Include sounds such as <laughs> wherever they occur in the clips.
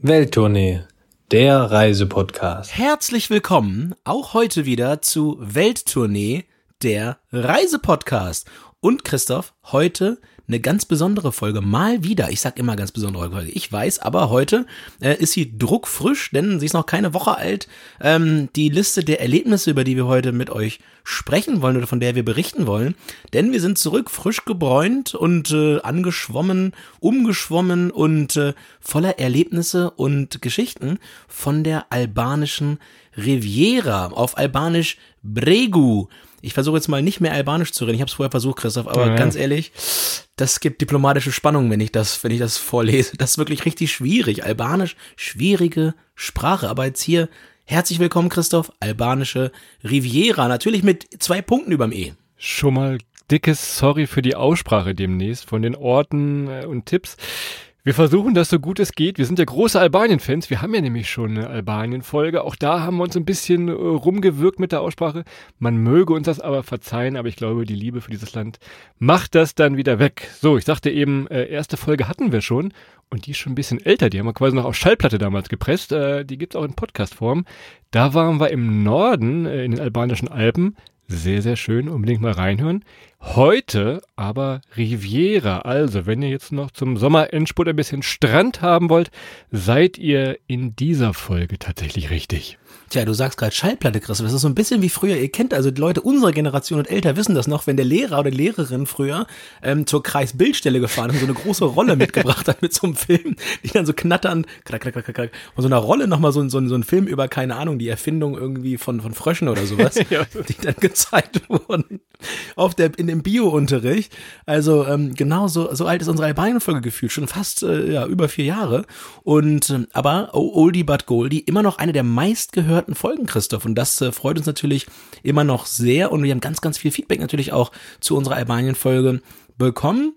Welttournee, der Reisepodcast. Herzlich willkommen auch heute wieder zu Welttournee, der Reisepodcast. Und Christoph, heute eine ganz besondere Folge. Mal wieder. Ich sag immer ganz besondere Folge. Ich weiß, aber heute äh, ist sie druckfrisch, denn sie ist noch keine Woche alt. Ähm, die Liste der Erlebnisse, über die wir heute mit euch sprechen wollen oder von der wir berichten wollen. Denn wir sind zurück, frisch gebräunt und äh, angeschwommen, umgeschwommen und äh, voller Erlebnisse und Geschichten von der albanischen Riviera. Auf Albanisch Bregu. Ich versuche jetzt mal nicht mehr Albanisch zu reden. Ich habe es vorher versucht, Christoph, aber ja. ganz ehrlich, das gibt diplomatische Spannung, wenn ich das, wenn ich das vorlese. Das ist wirklich richtig schwierig. Albanisch, schwierige Sprache. Aber jetzt hier, herzlich willkommen, Christoph, albanische Riviera. Natürlich mit zwei Punkten überm E. Schon mal dickes Sorry für die Aussprache demnächst von den Orten äh, und Tipps. Wir versuchen das so gut es geht. Wir sind ja große Albanien-Fans. Wir haben ja nämlich schon eine Albanien-Folge. Auch da haben wir uns ein bisschen äh, rumgewirkt mit der Aussprache. Man möge uns das aber verzeihen, aber ich glaube, die Liebe für dieses Land macht das dann wieder weg. So, ich sagte eben, äh, erste Folge hatten wir schon und die ist schon ein bisschen älter. Die haben wir quasi noch auf Schallplatte damals gepresst. Äh, die gibt's auch in Podcast-Form. Da waren wir im Norden, äh, in den albanischen Alpen. Sehr, sehr schön. Unbedingt mal reinhören. Heute aber Riviera. Also, wenn ihr jetzt noch zum Sommerendspurt ein bisschen Strand haben wollt, seid ihr in dieser Folge tatsächlich richtig. Tja, du sagst gerade Schallplatte, Chris. Das ist so ein bisschen wie früher. Ihr kennt also die Leute unserer Generation und älter wissen das noch, wenn der Lehrer oder Lehrerin früher ähm, zur Kreisbildstelle gefahren ist und so eine große Rolle mitgebracht hat mit so einem Film, die dann so knattern, krack, krack, krack, krack, und so einer Rolle nochmal so, so, so ein Film über, keine Ahnung, die Erfindung irgendwie von, von Fröschen oder sowas, <laughs> ja. die dann gezeigt wurden auf der, in dem Bio-Unterricht. Also ähm, genau so, so alt ist unsere Albanien-Folge gefühlt, schon fast äh, ja, über vier Jahre. Und ähm, aber Oldie but Goldie, immer noch eine der meistgehörten gehörten Folgen, Christoph. Und das äh, freut uns natürlich immer noch sehr. Und wir haben ganz, ganz viel Feedback natürlich auch zu unserer Albanien-Folge bekommen.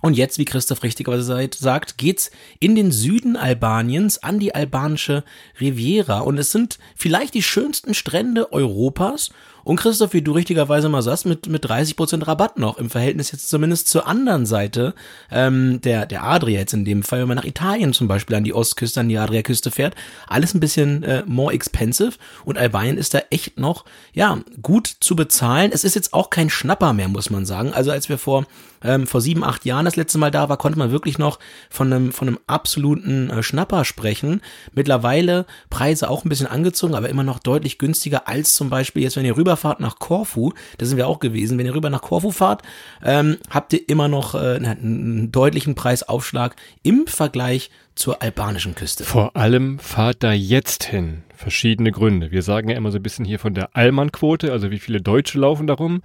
Und jetzt, wie Christoph richtigerweise sagt, geht's in den Süden Albaniens an die albanische Riviera. Und es sind vielleicht die schönsten Strände Europas und Christoph, wie du richtigerweise mal sagst, mit, mit 30% Rabatt noch im Verhältnis jetzt zumindest zur anderen Seite ähm, der, der Adria jetzt in dem Fall, wenn man nach Italien zum Beispiel an die Ostküste, an die Adriaküste fährt, alles ein bisschen äh, more expensive und Albanien ist da echt noch, ja, gut zu bezahlen. Es ist jetzt auch kein Schnapper mehr, muss man sagen. Also als wir vor ähm, vor sieben, acht Jahren das letzte Mal da war, konnte man wirklich noch von einem, von einem absoluten äh, Schnapper sprechen. Mittlerweile Preise auch ein bisschen angezogen, aber immer noch deutlich günstiger als zum Beispiel jetzt, wenn ihr rüber Rüberfahrt nach Korfu, da sind wir auch gewesen, wenn ihr rüber nach Korfu fahrt, ähm, habt ihr immer noch äh, einen deutlichen Preisaufschlag im Vergleich zur albanischen Küste. Vor allem fahrt da jetzt hin. Verschiedene Gründe. Wir sagen ja immer so ein bisschen hier von der Allmann-Quote, also wie viele Deutsche laufen darum.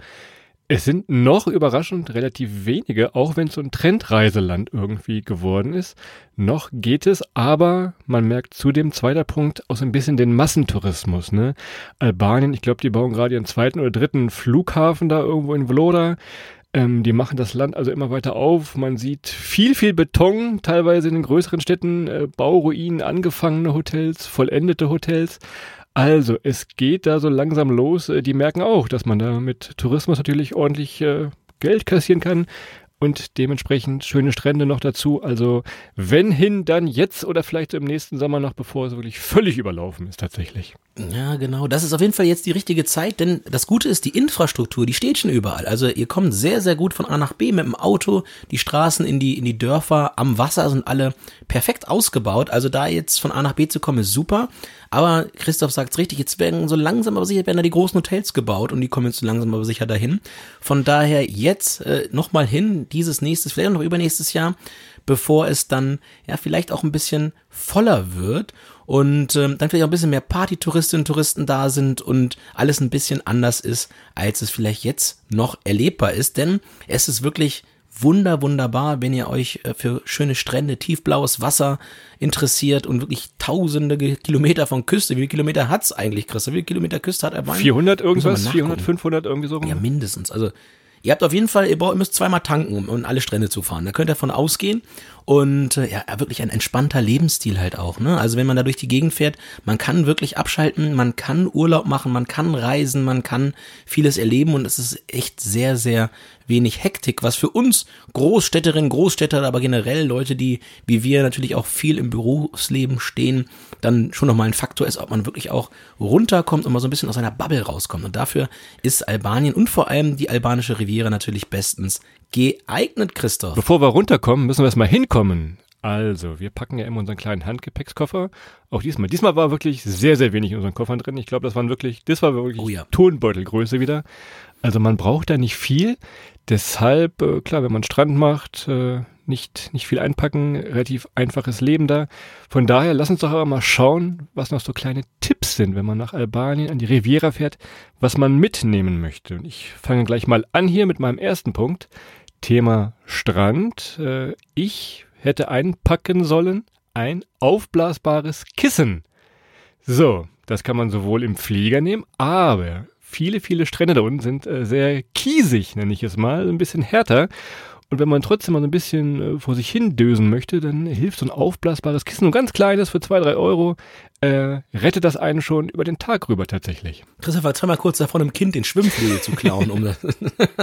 Es sind noch überraschend relativ wenige, auch wenn es so ein Trendreiseland irgendwie geworden ist. Noch geht es, aber man merkt zudem zweiter Punkt auch so ein bisschen den Massentourismus. Ne? Albanien, ich glaube, die bauen gerade ihren zweiten oder dritten Flughafen da irgendwo in Vloda. Ähm, die machen das Land also immer weiter auf. Man sieht viel, viel Beton, teilweise in den größeren Städten, äh, Bauruinen, angefangene Hotels, vollendete Hotels. Also, es geht da so langsam los. Äh, die merken auch, dass man da mit Tourismus natürlich ordentlich äh, Geld kassieren kann und dementsprechend schöne Strände noch dazu. Also, wenn hin, dann jetzt oder vielleicht im nächsten Sommer noch, bevor es wirklich völlig überlaufen ist tatsächlich. Ja, genau. Das ist auf jeden Fall jetzt die richtige Zeit, denn das Gute ist, die Infrastruktur, die steht schon überall. Also ihr kommt sehr, sehr gut von A nach B mit dem Auto. Die Straßen in die, in die Dörfer am Wasser sind alle perfekt ausgebaut. Also da jetzt von A nach B zu kommen, ist super. Aber Christoph sagt es richtig, jetzt werden so langsam aber sicher werden da die großen Hotels gebaut und die kommen jetzt so langsam aber sicher dahin. Von daher jetzt äh, nochmal hin, dieses nächstes, vielleicht noch übernächstes Jahr, bevor es dann ja vielleicht auch ein bisschen voller wird und ähm, dann vielleicht auch ein bisschen mehr Partytouristinnen und Touristen da sind und alles ein bisschen anders ist, als es vielleicht jetzt noch erlebbar ist. Denn es ist wirklich wunder, wunderbar, wenn ihr euch äh, für schöne Strände, tiefblaues Wasser interessiert und wirklich tausende Kilometer von Küste. Wie viele Kilometer hat's eigentlich, Chris? Wie viele Kilometer Küste hat er? 400 irgendwas? 400, 500 irgendwie so? Ja, mindestens. Also Ihr habt auf jeden Fall, ihr, braucht, ihr müsst zweimal tanken, um, um alle Strände zu fahren. Da könnt ihr davon ausgehen. Und äh, ja, wirklich ein entspannter Lebensstil halt auch. Ne? Also wenn man da durch die Gegend fährt, man kann wirklich abschalten, man kann Urlaub machen, man kann reisen, man kann vieles erleben und es ist echt sehr, sehr wenig Hektik, was für uns Großstädterinnen, Großstädter, aber generell Leute, die wie wir natürlich auch viel im Berufsleben stehen, dann schon nochmal ein Faktor ist, ob man wirklich auch runterkommt und mal so ein bisschen aus seiner Bubble rauskommt. Und dafür ist Albanien und vor allem die albanische Riviera natürlich bestens geeignet, Christoph. Bevor wir runterkommen, müssen wir erstmal hinkommen. Also, wir packen ja immer unseren kleinen Handgepäckskoffer. Auch diesmal. Diesmal war wirklich sehr, sehr wenig in unseren Koffern drin. Ich glaube, das waren wirklich, das war wirklich Oh ja. Tonbeutelgröße wieder. Also man braucht da nicht viel. Deshalb, äh, klar, wenn man Strand macht, äh, nicht, nicht viel einpacken, relativ einfaches Leben da. Von daher, lass uns doch aber mal schauen, was noch so kleine Tipps sind, wenn man nach Albanien an die Riviera fährt, was man mitnehmen möchte. Und ich fange gleich mal an hier mit meinem ersten Punkt. Thema Strand. Äh, ich hätte einpacken sollen ein aufblasbares Kissen. So, das kann man sowohl im Flieger nehmen, aber viele, viele Strände da unten sind äh, sehr kiesig, nenne ich es mal, ein bisschen härter. Und wenn man trotzdem mal so ein bisschen äh, vor sich hin dösen möchte, dann hilft so ein aufblasbares Kissen, ein ganz kleines für zwei, drei Euro, äh, rettet das einen schon über den Tag rüber tatsächlich. Christoph war zweimal kurz davon, einem Kind den Schwimmflügel zu klauen, um da,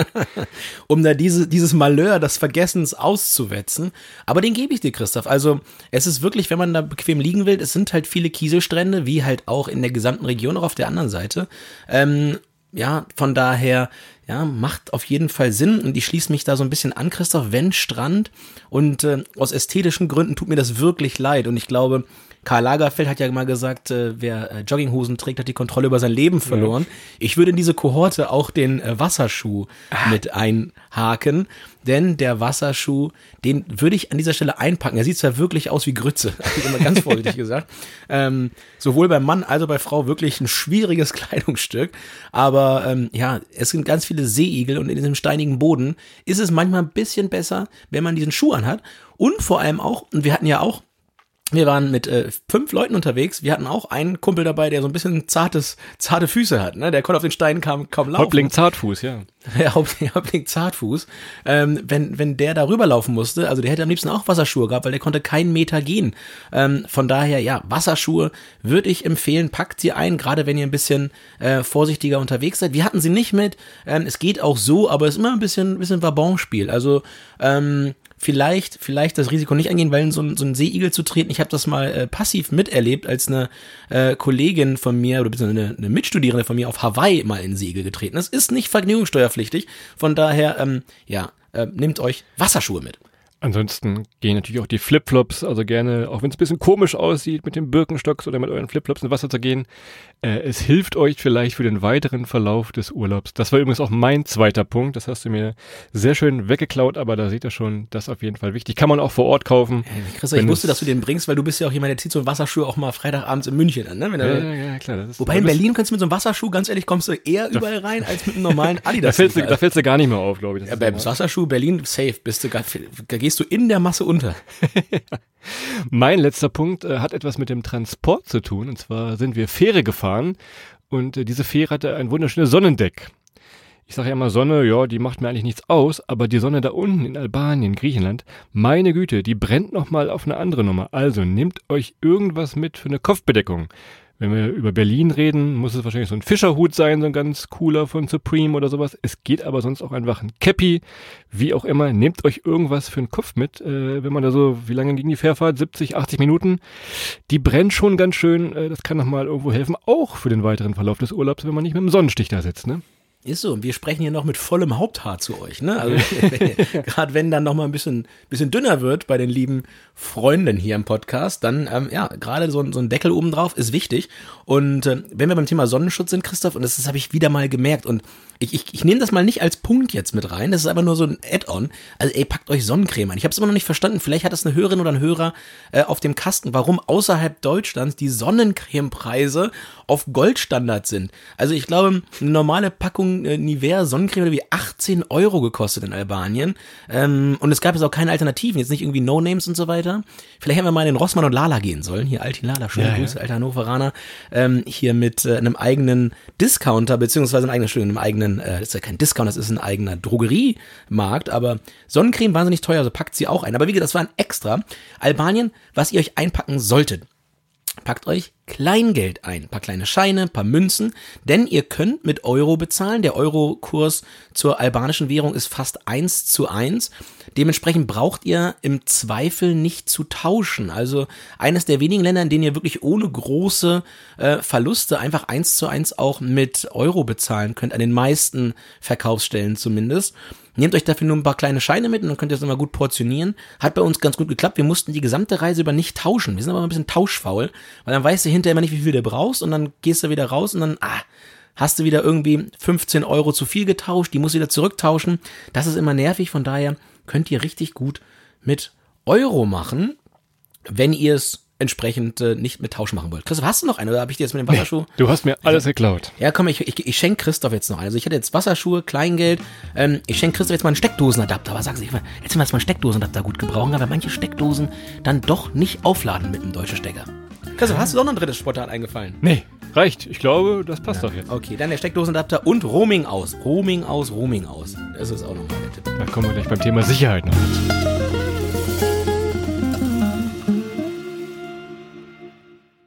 <laughs> um da diese, dieses Malheur des Vergessens auszuwetzen. Aber den gebe ich dir, Christoph. Also es ist wirklich, wenn man da bequem liegen will, es sind halt viele Kieselstrände, wie halt auch in der gesamten Region, auch auf der anderen Seite. Ähm, ja, von daher, ja, macht auf jeden Fall Sinn und ich schließe mich da so ein bisschen an, Christoph, wenn Strand und äh, aus ästhetischen Gründen tut mir das wirklich leid und ich glaube, Karl Lagerfeld hat ja mal gesagt, äh, wer äh, Jogginghosen trägt, hat die Kontrolle über sein Leben verloren. Ich würde in diese Kohorte auch den äh, Wasserschuh mit einhaken, denn der Wasserschuh, den würde ich an dieser Stelle einpacken. Er sieht zwar wirklich aus wie Grütze, <laughs> hab ich immer ganz vorsichtig gesagt. Ähm, sowohl beim Mann als auch bei Frau wirklich ein schwieriges <laughs> Kleidungsstück. Aber ähm, ja, es sind ganz viele Seeigel und in diesem steinigen Boden ist es manchmal ein bisschen besser, wenn man diesen Schuh anhat. Und vor allem auch, und wir hatten ja auch wir waren mit äh, fünf Leuten unterwegs. Wir hatten auch einen Kumpel dabei, der so ein bisschen zartes, zarte Füße hat. Ne? Der konnte auf den Steinen kaum, kaum laufen. Häuptling Zartfuß, ja. <laughs> Haupt, Häuptling <laughs> Zartfuß. Ähm, wenn, wenn der da rüberlaufen musste, also der hätte am liebsten auch Wasserschuhe gehabt, weil der konnte keinen Meter gehen. Ähm, von daher, ja, Wasserschuhe würde ich empfehlen. Packt sie ein, gerade wenn ihr ein bisschen äh, vorsichtiger unterwegs seid. Wir hatten sie nicht mit. Ähm, es geht auch so, aber es ist immer ein bisschen, bisschen Wabonspiel. Also, ähm, vielleicht, vielleicht das Risiko nicht eingehen, weil in so, so ein Seeigel zu treten. Ich habe das mal äh, passiv miterlebt, als eine äh, Kollegin von mir oder beziehungsweise eine, eine Mitstudierende von mir auf Hawaii mal in einen Seeigel getreten ist. Ist nicht vergnügungssteuerpflichtig. Von daher, ähm, ja, äh, nehmt euch Wasserschuhe mit. Ansonsten gehen natürlich auch die Flipflops, also gerne, auch wenn es ein bisschen komisch aussieht, mit dem Birkenstocks oder mit euren Flipflops ins Wasser zu gehen. Äh, es hilft euch vielleicht für den weiteren Verlauf des Urlaubs. Das war übrigens auch mein zweiter Punkt. Das hast du mir sehr schön weggeklaut, aber da seht ihr schon, das ist auf jeden Fall wichtig. Kann man auch vor Ort kaufen. Äh, Christa, ich wusste, dass du den bringst, weil du bist ja auch jemand, der zieht so einen Wasserschuh auch mal Freitagabends in München an. Ne? Ja, ja, klar. Wobei da in Berlin kannst du mit so einem Wasserschuh, ganz ehrlich, kommst du eher überall rein als mit einem normalen <laughs> Da Adidas. fällst, du, da fällst du gar nicht mehr auf, glaube ich. Ja, beim. Wasserschuh Berlin safe, bist du, gar- da gehst du in der Masse unter. <laughs> Mein letzter Punkt äh, hat etwas mit dem Transport zu tun. Und zwar sind wir Fähre gefahren und äh, diese Fähre hatte ein wunderschönes Sonnendeck. Ich sage ja immer Sonne, ja, die macht mir eigentlich nichts aus, aber die Sonne da unten in Albanien, Griechenland, meine Güte, die brennt nochmal auf eine andere Nummer. Also nehmt euch irgendwas mit für eine Kopfbedeckung. Wenn wir über Berlin reden, muss es wahrscheinlich so ein Fischerhut sein, so ein ganz cooler von Supreme oder sowas. Es geht aber sonst auch einfach ein Cappy, wie auch immer. Nehmt euch irgendwas für den Kopf mit, äh, wenn man da so, wie lange ging die Fährfahrt? 70, 80 Minuten. Die brennt schon ganz schön. Äh, das kann nochmal irgendwo helfen, auch für den weiteren Verlauf des Urlaubs, wenn man nicht mit dem Sonnenstich da sitzt. Ne? Ist so. Und wir sprechen hier noch mit vollem Haupthaar zu euch, ne? Also, <laughs> gerade wenn dann noch mal ein bisschen, bisschen dünner wird bei den lieben Freunden hier im Podcast, dann, ähm, ja, gerade so, ein- so ein Deckel oben drauf ist wichtig. Und äh, wenn wir beim Thema Sonnenschutz sind, Christoph, und das, das habe ich wieder mal gemerkt und ich, ich, ich nehme das mal nicht als Punkt jetzt mit rein, das ist aber nur so ein Add-on. Also ey, packt euch Sonnencreme ein. Ich habe es immer noch nicht verstanden. Vielleicht hat das eine Hörerin oder ein Hörer äh, auf dem Kasten, warum außerhalb Deutschlands die Sonnencremepreise auf Goldstandard sind. Also ich glaube, eine normale Packung Äh, Nivea Sonnencreme wie 18 Euro gekostet in Albanien. Ähm, und es gab jetzt auch keine Alternativen, jetzt nicht irgendwie No-Names und so weiter. Vielleicht hätten wir mal in den Rossmann und Lala gehen sollen. Hier Alti Lala, schöne Ja, Grüße, alter Hannoveraner. Ähm, hier mit äh, einem eigenen Discounter, beziehungsweise einem eigenen, Entschuldigung, einem eigenen, äh, das ist ja kein Discounter, das ist ein eigener Drogeriemarkt, aber Sonnencreme wahnsinnig teuer, also packt sie auch ein. Aber wie gesagt, das war ein extra. Albanien, was ihr euch einpacken solltet. Packt euch Kleingeld ein, paar kleine Scheine, paar Münzen, denn ihr könnt mit Euro bezahlen. Der Euro-Kurs zur albanischen Währung ist fast eins zu eins. Dementsprechend braucht ihr im Zweifel nicht zu tauschen. Also eines der wenigen Länder, in denen ihr wirklich ohne große äh, Verluste einfach eins zu eins auch mit Euro bezahlen könnt, an den meisten Verkaufsstellen zumindest. Nehmt euch dafür nur ein paar kleine Scheine mit und dann könnt ihr das immer gut portionieren. Hat bei uns ganz gut geklappt. Wir mussten die gesamte Reise über nicht tauschen. Wir sind aber ein bisschen tauschfaul, weil dann weißt du hinterher immer nicht, wie viel du brauchst und dann gehst du wieder raus und dann, ah, hast du wieder irgendwie 15 Euro zu viel getauscht, die musst du wieder zurücktauschen. Das ist immer nervig, von daher könnt ihr richtig gut mit Euro machen, wenn ihr es entsprechend äh, nicht mit Tausch machen wollt. Christoph, hast du noch eine oder habe ich dir jetzt mit dem Wasserschuh? Du hast mir alles geklaut. Ja, komm, ich, ich, ich schenke Christoph jetzt noch einen. Also ich hatte jetzt Wasserschuhe, Kleingeld. Ähm, ich schenke Christoph jetzt mal einen Steckdosenadapter. Aber sagen Sie, jetzt wir jetzt mal einen Steckdosenadapter gut gebrauchen, weil manche Steckdosen dann doch nicht aufladen mit einem deutschen Stecker. Christoph, hast du doch noch ein drittes Sportart eingefallen? Nee, reicht. Ich glaube, das passt doch jetzt. Okay, dann der Steckdosenadapter und Roaming aus. Roaming aus, Roaming aus. Das ist auch nochmal der Tipp. Da kommen wir gleich beim Thema Sicherheit noch dazu.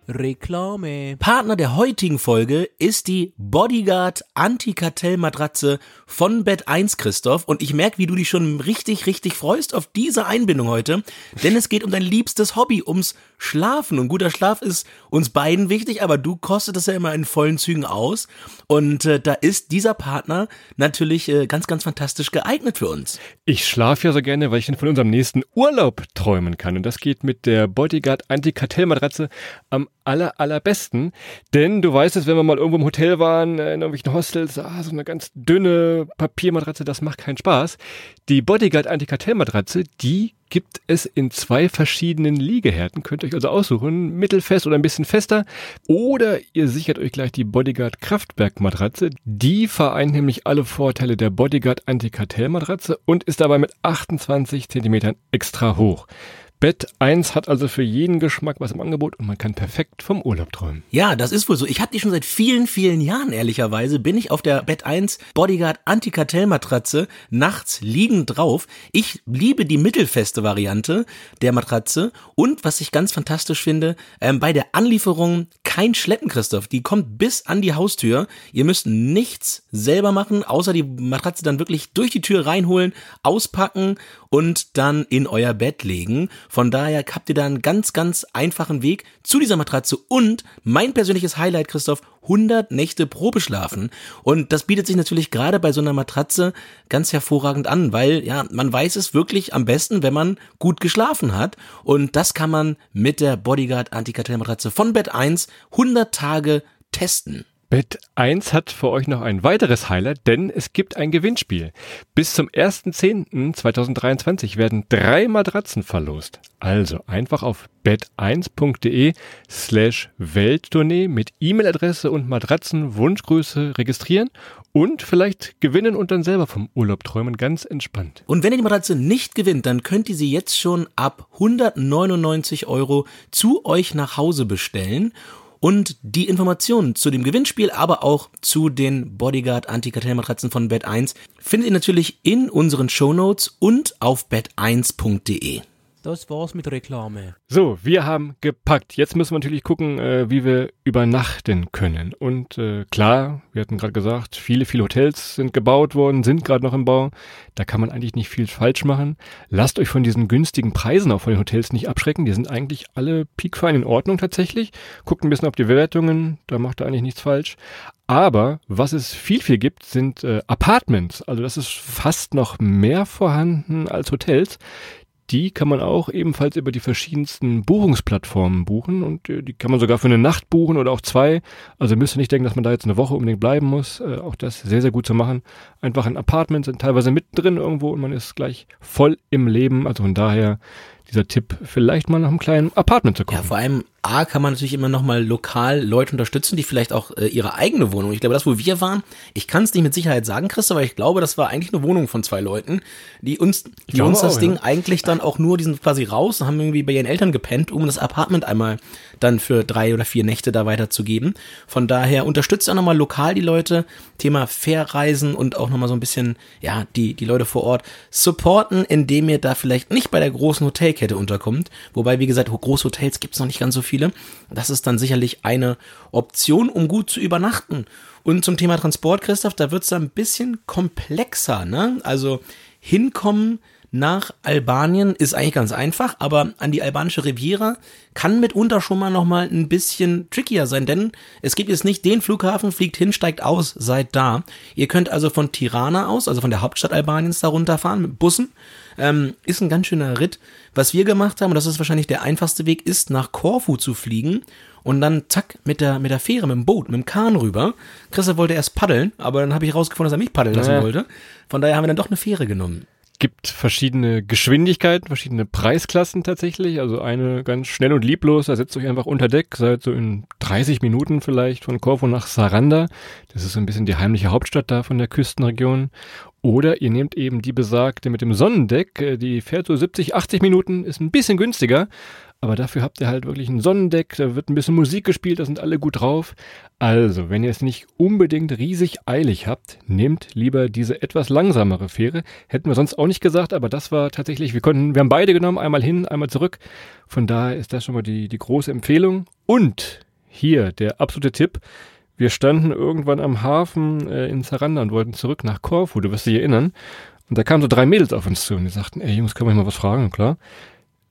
Reklame. Partner der heutigen Folge ist die Bodyguard Anti-Kartell-Matratze von Bett 1, Christoph. Und ich merke, wie du dich schon richtig, richtig freust auf diese Einbindung heute. Denn es geht um dein liebstes Hobby, ums Schlafen. Und guter Schlaf ist uns beiden wichtig, aber du kostet das ja immer in vollen Zügen aus. Und äh, da ist dieser Partner natürlich äh, ganz, ganz fantastisch geeignet für uns. Ich schlafe ja so gerne, weil ich von unserem nächsten Urlaub träumen kann. Und das geht mit der Bodyguard Anti-Kartell-Matratze am aller, allerbesten. Denn du weißt es, wenn wir mal irgendwo im Hotel waren, äh, in irgendwelchen Hostels, ah, so eine ganz dünne Papiermatratze, das macht keinen Spaß. Die Bodyguard Anti-Kartell-Matratze, die gibt es in zwei verschiedenen Liegehärten. Könnt ihr euch also aussuchen, mittelfest oder ein bisschen fester. Oder ihr sichert euch gleich die Bodyguard Kraftwerk Matratze. Die vereint nämlich alle Vorteile der Bodyguard Anti-Kartell Matratze und ist dabei mit 28 Zentimetern extra hoch. Bett 1 hat also für jeden Geschmack was im Angebot und man kann perfekt vom Urlaub träumen. Ja, das ist wohl so. Ich hatte die schon seit vielen, vielen Jahren, ehrlicherweise. Bin ich auf der Bett 1 Bodyguard Anti-Kartell-Matratze nachts liegend drauf. Ich liebe die mittelfeste Variante der Matratze. Und was ich ganz fantastisch finde, ähm, bei der Anlieferung kein Schleppen, Christoph. Die kommt bis an die Haustür. Ihr müsst nichts selber machen, außer die Matratze dann wirklich durch die Tür reinholen, auspacken und dann in euer Bett legen. Von daher habt ihr da einen ganz, ganz einfachen Weg zu dieser Matratze und mein persönliches Highlight, Christoph, 100 Nächte Probeschlafen. Und das bietet sich natürlich gerade bei so einer Matratze ganz hervorragend an, weil ja, man weiß es wirklich am besten, wenn man gut geschlafen hat. Und das kann man mit der Bodyguard Antikartellmatratze von Bett 1 100 Tage testen. Bett 1 hat für euch noch ein weiteres Highlight, denn es gibt ein Gewinnspiel. Bis zum 1.10.2023 werden drei Matratzen verlost. Also einfach auf bett1.de slash Welttournee mit E-Mail-Adresse und Matratzenwunschgröße registrieren und vielleicht gewinnen und dann selber vom Urlaub träumen, ganz entspannt. Und wenn ihr die Matratze nicht gewinnt, dann könnt ihr sie jetzt schon ab 199 Euro zu euch nach Hause bestellen. Und die Informationen zu dem Gewinnspiel, aber auch zu den Bodyguard Anti-Kartellmatratzen von Bett1 findet ihr natürlich in unseren Shownotes und auf bett1.de. Das war's mit Reklame. So, wir haben gepackt. Jetzt müssen wir natürlich gucken, äh, wie wir übernachten können. Und äh, klar, wir hatten gerade gesagt, viele, viele Hotels sind gebaut worden, sind gerade noch im Bau. Da kann man eigentlich nicht viel falsch machen. Lasst euch von diesen günstigen Preisen auch von den Hotels nicht abschrecken. Die sind eigentlich alle piekfein in Ordnung tatsächlich. Guckt ein bisschen auf die Bewertungen, da macht ihr eigentlich nichts falsch. Aber was es viel, viel gibt, sind äh, Apartments. Also das ist fast noch mehr vorhanden als Hotels die kann man auch ebenfalls über die verschiedensten Buchungsplattformen buchen und äh, die kann man sogar für eine Nacht buchen oder auch zwei. Also müsst ihr nicht denken, dass man da jetzt eine Woche unbedingt bleiben muss. Äh, auch das sehr, sehr gut zu machen. Einfach ein Apartment sind teilweise mittendrin irgendwo und man ist gleich voll im Leben. Also von daher dieser Tipp, vielleicht mal nach einem kleinen Apartment zu gucken. Ja, vor allem A kann man natürlich immer noch mal lokal Leute unterstützen, die vielleicht auch äh, ihre eigene Wohnung. Ich glaube, das, wo wir waren, ich kann es nicht mit Sicherheit sagen, Christa, aber ich glaube, das war eigentlich eine Wohnung von zwei Leuten, die uns, die uns das auch, Ding ja. eigentlich dann auch nur, die sind quasi raus und haben irgendwie bei ihren Eltern gepennt, um das Apartment einmal dann für drei oder vier Nächte da weiterzugeben. Von daher unterstützt auch nochmal lokal die Leute, Thema Fairreisen und auch nochmal so ein bisschen, ja, die, die Leute vor Ort supporten, indem ihr da vielleicht nicht bei der großen Hotelkette unterkommt. Wobei, wie gesagt, Großhotels gibt's noch nicht ganz so viele. Das ist dann sicherlich eine Option, um gut zu übernachten. Und zum Thema Transport, Christoph, da wird's dann ein bisschen komplexer, ne? Also hinkommen nach Albanien ist eigentlich ganz einfach, aber an die albanische Riviera kann mitunter schon mal noch mal ein bisschen trickier sein, denn es gibt jetzt nicht den Flughafen, fliegt hin, steigt aus, seid da. Ihr könnt also von Tirana aus, also von der Hauptstadt Albaniens da runterfahren mit Bussen. Ähm, ist ein ganz schöner Ritt. Was wir gemacht haben, und das ist wahrscheinlich der einfachste Weg, ist nach Korfu zu fliegen und dann zack mit der mit der Fähre, mit dem Boot, mit dem Kahn rüber. Christoph wollte erst paddeln, aber dann habe ich rausgefunden, dass er mich paddeln lassen Ja. wollte. Von daher haben wir dann doch eine Fähre genommen. Gibt verschiedene Geschwindigkeiten, verschiedene Preisklassen tatsächlich. Also eine ganz schnell und lieblos, da setzt euch einfach unter Deck, seid so in 30 Minuten vielleicht von Korfu nach Saranda. Das ist so ein bisschen die heimliche Hauptstadt da von der Küstenregion. Oder ihr nehmt eben die besagte mit dem Sonnendeck, äh, die fährt so 70, 80 Minuten, ist ein bisschen günstiger. Aber dafür habt ihr halt wirklich ein Sonnendeck, da wird ein bisschen Musik gespielt, da sind alle gut drauf. Also, wenn ihr es nicht unbedingt riesig eilig habt, nehmt lieber diese etwas langsamere Fähre. Hätten wir sonst auch nicht gesagt, aber das war tatsächlich, wir konnten, wir haben beide genommen, einmal hin, einmal zurück. Von daher ist das schon mal die, die große Empfehlung. Und hier der absolute Tipp. Wir standen irgendwann am Hafen äh, in Saranda und wollten zurück nach Korfu, du wirst dich erinnern. Und da kamen so drei Mädels auf uns zu und die sagten, ey Jungs, können wir mal was fragen? Und klar,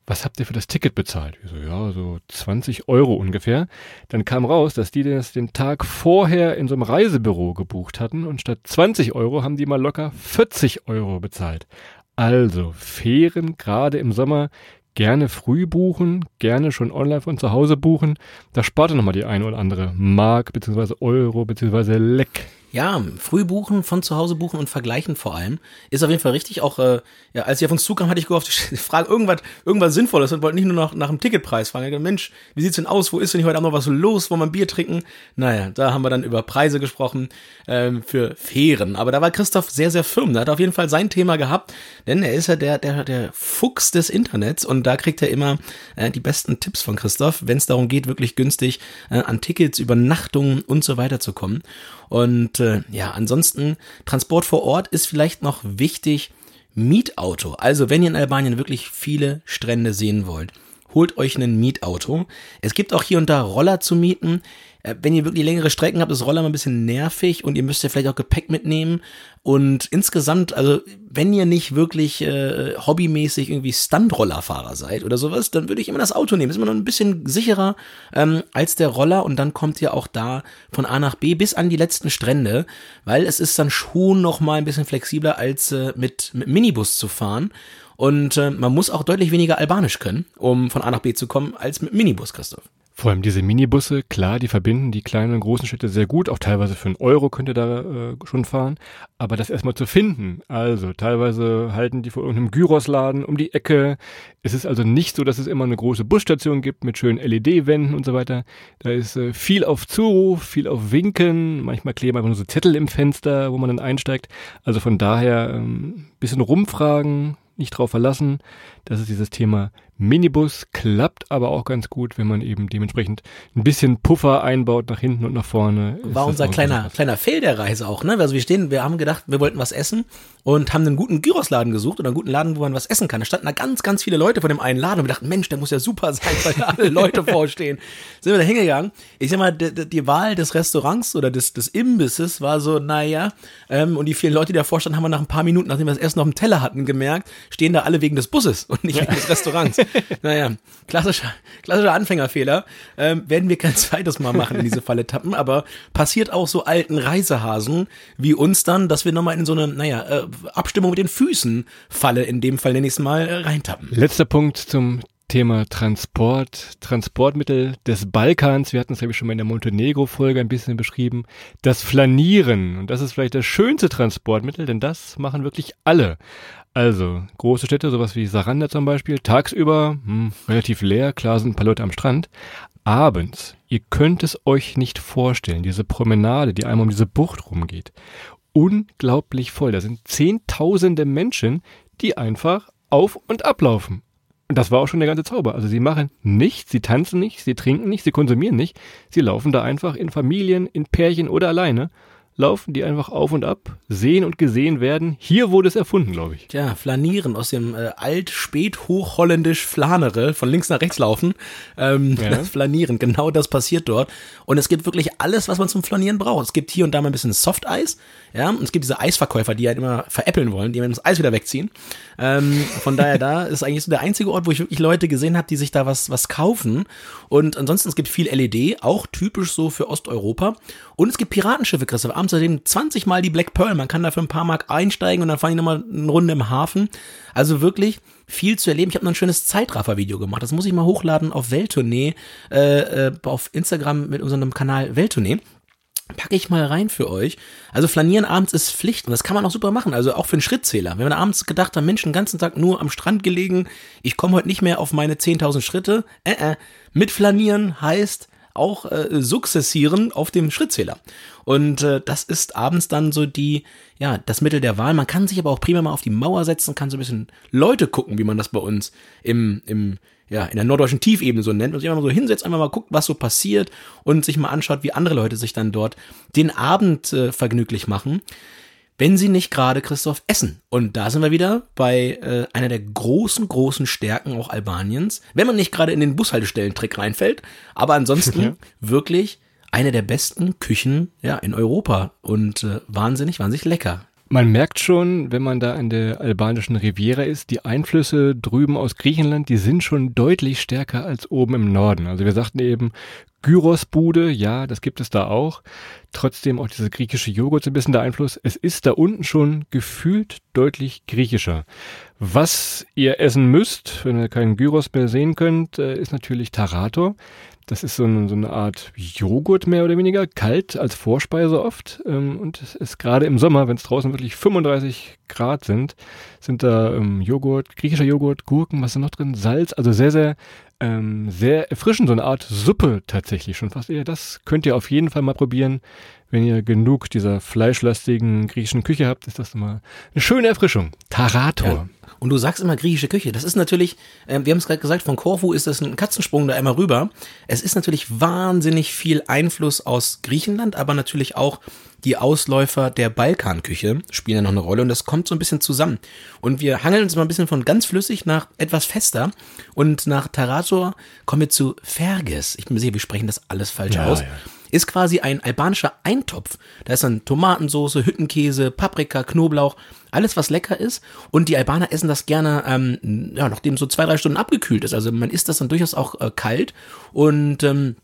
was habt ihr für das Ticket bezahlt? Wir so, ja, so 20 Euro ungefähr. Dann kam raus, dass die das den Tag vorher in so einem Reisebüro gebucht hatten und statt 20 Euro haben die mal locker 40 Euro bezahlt. Also, Fähren gerade im Sommer gerne früh buchen, gerne schon online von zu Hause buchen. Da spart ihr nochmal die eine oder andere Mark, beziehungsweise Euro, beziehungsweise Leck. Ja, früh buchen, von zu Hause buchen und vergleichen vor allem. Ist auf jeden Fall richtig. Auch äh, ja, als ich auf uns zukam, hatte ich gehofft, <laughs> ich frage irgendwas, irgendwas Sinnvolles und wollte nicht nur nach, nach dem Ticketpreis fragen. Ich dachte, Mensch, wie sieht's denn aus? Wo ist denn heute Abend noch was los? Wollen wir ein Bier trinken? Naja, da haben wir dann über Preise gesprochen ähm, für Fähren. Aber da war Christoph sehr, sehr firm. Da hat er auf jeden Fall sein Thema gehabt, denn er ist ja der, der, der Fuchs des Internets und da kriegt er immer äh, die besten Tipps von Christoph, wenn es darum geht, wirklich günstig äh, an Tickets, Übernachtungen und so weiter zu kommen. Und äh, ja, ansonsten Transport vor Ort ist vielleicht noch wichtig. Mietauto. Also wenn ihr in Albanien wirklich viele Strände sehen wollt, holt euch ein Mietauto. Es gibt auch hier und da Roller zu mieten. Äh, Wenn ihr wirklich längere Strecken habt, ist Roller mal ein bisschen nervig und ihr müsst ja vielleicht auch Gepäck mitnehmen. Und insgesamt, also wenn ihr nicht wirklich äh, hobbymäßig irgendwie Stunt-Rollerfahrer seid oder sowas, dann würde ich immer das Auto nehmen. Ist immer noch ein bisschen sicherer ähm, als der Roller und dann kommt ihr auch da von A nach B bis an die letzten Strände, weil es ist dann schon noch mal ein bisschen flexibler als äh, mit, mit Minibus zu fahren. Und äh, man muss auch deutlich weniger Albanisch können, um von A nach B zu kommen, als mit Minibus, Christoph. Vor allem diese Minibusse, klar, die verbinden die kleinen und großen Städte sehr gut. Auch teilweise für einen Euro könnt ihr da äh, schon fahren. Aber das erstmal zu finden, also teilweise halten die vor irgendeinem Gyrosladen um die Ecke. Es ist also nicht so, dass es immer eine große Busstation gibt mit schönen LED-Wänden und so weiter. Da ist äh, viel auf Zuruf, viel auf Winken. Manchmal kleben einfach nur so Zettel im Fenster, wo man dann einsteigt. Also von daher ähm, bisschen rumfragen, nicht drauf verlassen. Das ist dieses Thema Minibus, klappt aber auch ganz gut, wenn man eben dementsprechend ein bisschen Puffer einbaut nach hinten und nach vorne. War unser kleiner, was. kleiner Fail der Reise auch, ne? Also wir stehen, wir haben gedacht, wir wollten was essen und haben einen guten Gyrosladen gesucht oder einen guten Laden, wo man was essen kann. Da standen da ganz, ganz viele Leute vor dem einen Laden und wir dachten, Mensch, der muss ja super sein, weil da alle Leute <laughs> vorstehen. Sind wir da hingegangen. Ich sag mal, die, die- Wahl des Restaurants oder des, des Imbisses war so, naja, ähm, und die vielen Leute, die davor standen, haben wir nach ein paar Minuten, nachdem wir das Essen auf dem Teller hatten, gemerkt, stehen da alle wegen des Busses und nicht <laughs> wegen des Restaurants. <laughs> naja, klassischer, klassischer Anfängerfehler. Ähm, werden wir kein zweites Mal machen in diese Falle tappen, aber passiert auch so alten Reisehasen wie uns dann, dass wir nochmal in so eine, naja, äh, Abstimmung mit den Füßen Falle, in dem Fall nenne ich es mal, äh, reintappen. Letzter Punkt zum Thema Transport, Transportmittel des Balkans. Wir hatten es, glaube ich, schon mal in der Montenegro-Folge ein bisschen beschrieben. Das Flanieren. Und das ist vielleicht das schönste Transportmittel, denn das machen wirklich alle. Also, große Städte, sowas wie Saranda zum Beispiel, tagsüber hm, relativ leer, klar sind ein paar Leute am Strand. Abends, ihr könnt es euch nicht vorstellen, diese Promenade, die einmal um diese Bucht rumgeht. Unglaublich voll. Da sind zehntausende Menschen, die einfach auf und ablaufen. Und das war auch schon der ganze Zauber. Also sie machen nichts, sie tanzen nicht, sie trinken nicht, sie konsumieren nicht. Sie laufen da einfach in Familien, in Pärchen oder alleine laufen die einfach auf und ab, sehen und gesehen werden. Hier wurde es erfunden, glaube ich. Tja, flanieren aus dem äh, alt-spät-hochholländisch flanere, von links nach rechts laufen. Ähm, Ja. <laughs> Flanieren, genau das passiert dort. Und es gibt wirklich alles, was man zum Flanieren braucht. Es gibt hier und da mal ein bisschen Softeis, ja, und es gibt diese Eisverkäufer, die halt immer veräppeln wollen, die das Eis wieder wegziehen. Ähm, von daher, da ist eigentlich so der einzige Ort, wo ich wirklich Leute gesehen habe, die sich da was, was kaufen. Und ansonsten, es gibt viel LED, auch typisch so für Osteuropa. Und es gibt Piratenschiffe, Christoph. Abends seitdem 20 Mal die Black Pearl. Man kann da für ein paar Mark einsteigen und dann fahren die nochmal eine Runde im Hafen. Also wirklich viel zu erleben. Ich habe noch ein schönes Zeitraffer-Video gemacht. Das muss ich mal hochladen auf Welttournee, äh, äh, auf Instagram mit unserem Kanal Welttournee packe ich mal rein für euch. Also flanieren abends ist Pflicht und das kann man auch super machen, also auch für einen Schrittzähler. Wenn man abends gedacht hat, Mensch, den ganzen Tag nur am Strand gelegen, ich komme heute nicht mehr auf meine 10.000 Schritte, äh, äh, mit flanieren heißt auch äh, sukzessieren auf dem Schrittzähler. Und äh, das ist abends dann so die, ja, das Mittel der Wahl. Man kann sich aber auch prima mal auf die Mauer setzen, kann so ein bisschen Leute gucken, wie man das bei uns im, im ja, in der norddeutschen Tiefebene so nennt und sich einfach mal so hinsetzt, einfach mal guckt, was so passiert und sich mal anschaut, wie andere Leute sich dann dort den Abend äh, vergnüglich machen, wenn sie nicht gerade Christoph essen. Und da sind wir wieder bei äh, einer der großen, großen Stärken auch Albaniens, wenn man nicht gerade in den Bushaltestellen-Trick reinfällt, aber ansonsten <laughs> wirklich eine der besten Küchen ja, in Europa und äh, wahnsinnig, wahnsinnig lecker. Man merkt schon, wenn man da in der albanischen Riviera ist, die Einflüsse drüben aus Griechenland, die sind schon deutlich stärker als oben im Norden. Also wir sagten eben, Gyrosbude, ja, das gibt es da auch. Trotzdem auch diese griechische Joghurt so ein bisschen der Einfluss. Es ist da unten schon gefühlt deutlich griechischer. Was ihr essen müsst, wenn ihr keinen Gyros mehr sehen könnt, äh, ist natürlich Tarator. Das ist so eine, so eine Art Joghurt mehr oder weniger, kalt als Vorspeise oft. Ähm, und es ist gerade im Sommer, wenn es draußen wirklich 35 Grad sind, sind da ähm, Joghurt, griechischer Joghurt, Gurken, was ist noch drin? Salz, also sehr, sehr, ähm, sehr erfrischend, so eine Art Suppe tatsächlich schon fast eher. Das könnt ihr auf jeden Fall mal probieren. Wenn ihr genug dieser fleischlastigen griechischen Küche habt, ist das immer eine schöne Erfrischung. Tarator. Ja. Und du sagst immer griechische Küche. Das ist natürlich, äh, wir haben es gerade gesagt, von Korfu ist das ein Katzensprung da einmal rüber. Es ist natürlich wahnsinnig viel Einfluss aus Griechenland, aber natürlich auch die Ausläufer der Balkanküche spielen ja noch eine Rolle und das kommt so ein bisschen zusammen. Und wir hangeln uns mal ein bisschen von ganz flüssig nach etwas fester und nach Tarator kommen wir zu Ferges. Ich bin mir sicher, wir sprechen das alles falsch Ja, aus. ja. Ist quasi ein albanischer Eintopf. Da ist dann Tomatensoße, Hüttenkäse, Paprika, Knoblauch, alles was lecker ist. Und die Albaner essen das gerne, ähm, ja, nachdem so zwei, drei Stunden abgekühlt ist. Also man isst das dann durchaus auch äh, kalt und ähm,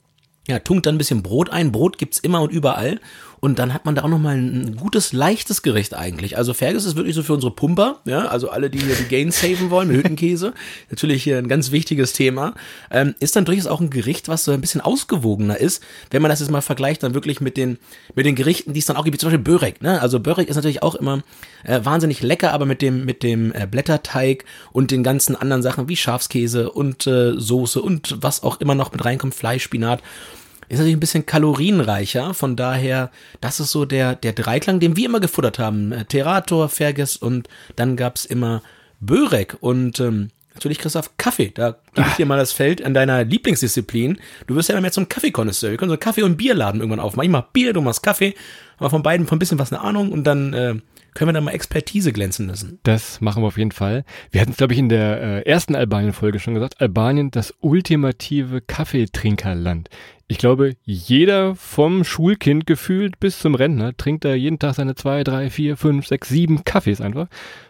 ja, tunkt dann ein bisschen Brot ein. Brot gibt's immer und überall. Und dann hat man da auch nochmal ein gutes, leichtes Gericht eigentlich. Also Fergus ist wirklich so für unsere Pumper, ja, also alle, die hier die Gains saven wollen mit Hüttenkäse. <laughs> Natürlich hier ein ganz wichtiges Thema. Ähm, ist dann durchaus auch ein Gericht, was so ein bisschen ausgewogener ist, wenn man das jetzt mal vergleicht, dann wirklich mit den, mit den Gerichten, die es dann auch gibt, wie zum Beispiel Börek, ne? Also Börek ist natürlich auch immer äh, wahnsinnig lecker, aber mit dem, mit dem äh, Blätterteig und den ganzen anderen Sachen wie Schafskäse und äh, Soße und was auch immer noch mit reinkommt, Fleisch, Spinat ist natürlich ein bisschen kalorienreicher. Von daher, das ist so der, der Dreiklang, den wir immer gefuttert haben. Äh, Terator, Fergus und dann gab's immer Börek und ähm, natürlich Christoph Kaffee. Da gebe ich dir mal das Feld an deiner Lieblingsdisziplin. Du wirst ja immer mehr zum Kaffeekonnoisseur. Wir können so einen Kaffee- und Bierladen irgendwann aufmachen. Ich mach Bier, du machst Kaffee. Aber von beiden von ein bisschen was eine Ahnung und dann äh, können wir da mal Expertise glänzen lassen. Das machen wir auf jeden Fall. Wir hatten es, glaube ich, in der äh, ersten Albanien-Folge schon gesagt. Albanien, das ultimative Kaffeetrinkerland. Ich glaube, jeder vom Schulkind gefühlt bis zum Rentner trinkt da jeden Tag seine zwei, drei, vier, fünf, sechs, sieben Kaffees einfach.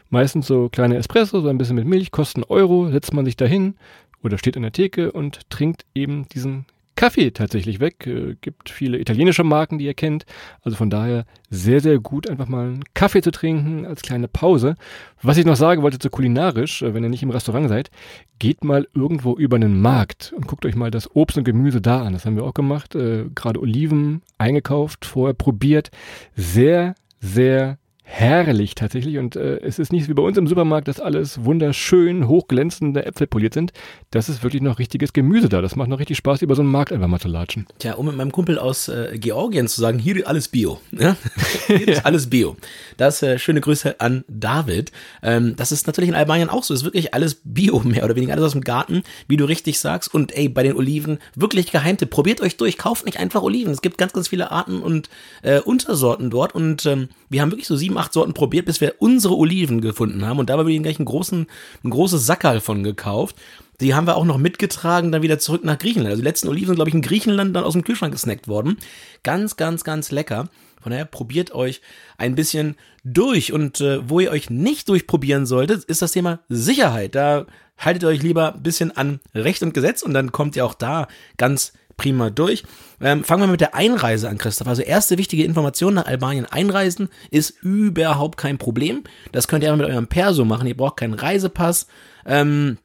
Meistens so kleine Espresso, so ein bisschen mit Milch, kosten Euro, setzt man sich dahin oder steht an der Theke und trinkt eben diesen Kaffee tatsächlich weg. Äh, gibt viele italienische Marken, die ihr kennt. Also von daher sehr, sehr gut, einfach mal einen Kaffee zu trinken als kleine Pause. Was ich noch sagen wollte zu kulinarisch, äh, wenn ihr nicht im Restaurant seid, geht mal irgendwo über einen Markt und guckt euch mal das Obst und Gemüse da an. Das haben wir auch gemacht. Äh, Gerade Oliven eingekauft, vorher probiert. Sehr, sehr herrlich tatsächlich und äh, es ist nicht wie bei uns im Supermarkt, dass alles wunderschön hochglänzende Äpfel poliert sind. Das ist wirklich noch richtiges Gemüse da. Das macht noch richtig Spaß, über so einen Markt einfach mal zu latschen. Tja, um mit meinem Kumpel aus äh, Georgien zu sagen, hier alles Bio. <laughs> Ja? hier ist alles Bio. Das äh, schöne Grüße an David. Ähm, das ist natürlich in Albanien auch so. Es ist wirklich alles Bio, <laughs> mehr oder weniger alles aus dem Garten, wie du richtig sagst. Und ey, bei den Oliven wirklich geheimte. Probiert euch durch, kauft nicht einfach Oliven. Es gibt ganz, ganz viele Arten und äh, Untersorten dort. Und ähm, wir haben wirklich so sieben, acht Sorten probiert, bis wir unsere Oliven gefunden haben. Und da haben wir gleich einen großen, ein großes Sackerl von gekauft. Die haben wir auch noch mitgetragen, dann wieder zurück nach Griechenland. Also die letzten Oliven sind, glaube ich, in Griechenland dann aus dem Kühlschrank gesnackt worden. Ganz, ganz, ganz lecker. Von daher probiert euch ein bisschen durch. Und äh, wo ihr euch nicht durchprobieren solltet, ist das Thema Sicherheit. Da haltet ihr euch lieber ein bisschen an Recht und Gesetz und dann kommt ihr auch da ganz prima durch. Ähm, fangen wir mit der Einreise an, Christoph. Also erste wichtige Information nach Albanien einreisen ist überhaupt kein Problem. Das könnt ihr einfach mit eurem Perso machen. Ihr braucht keinen Reisepass ähm,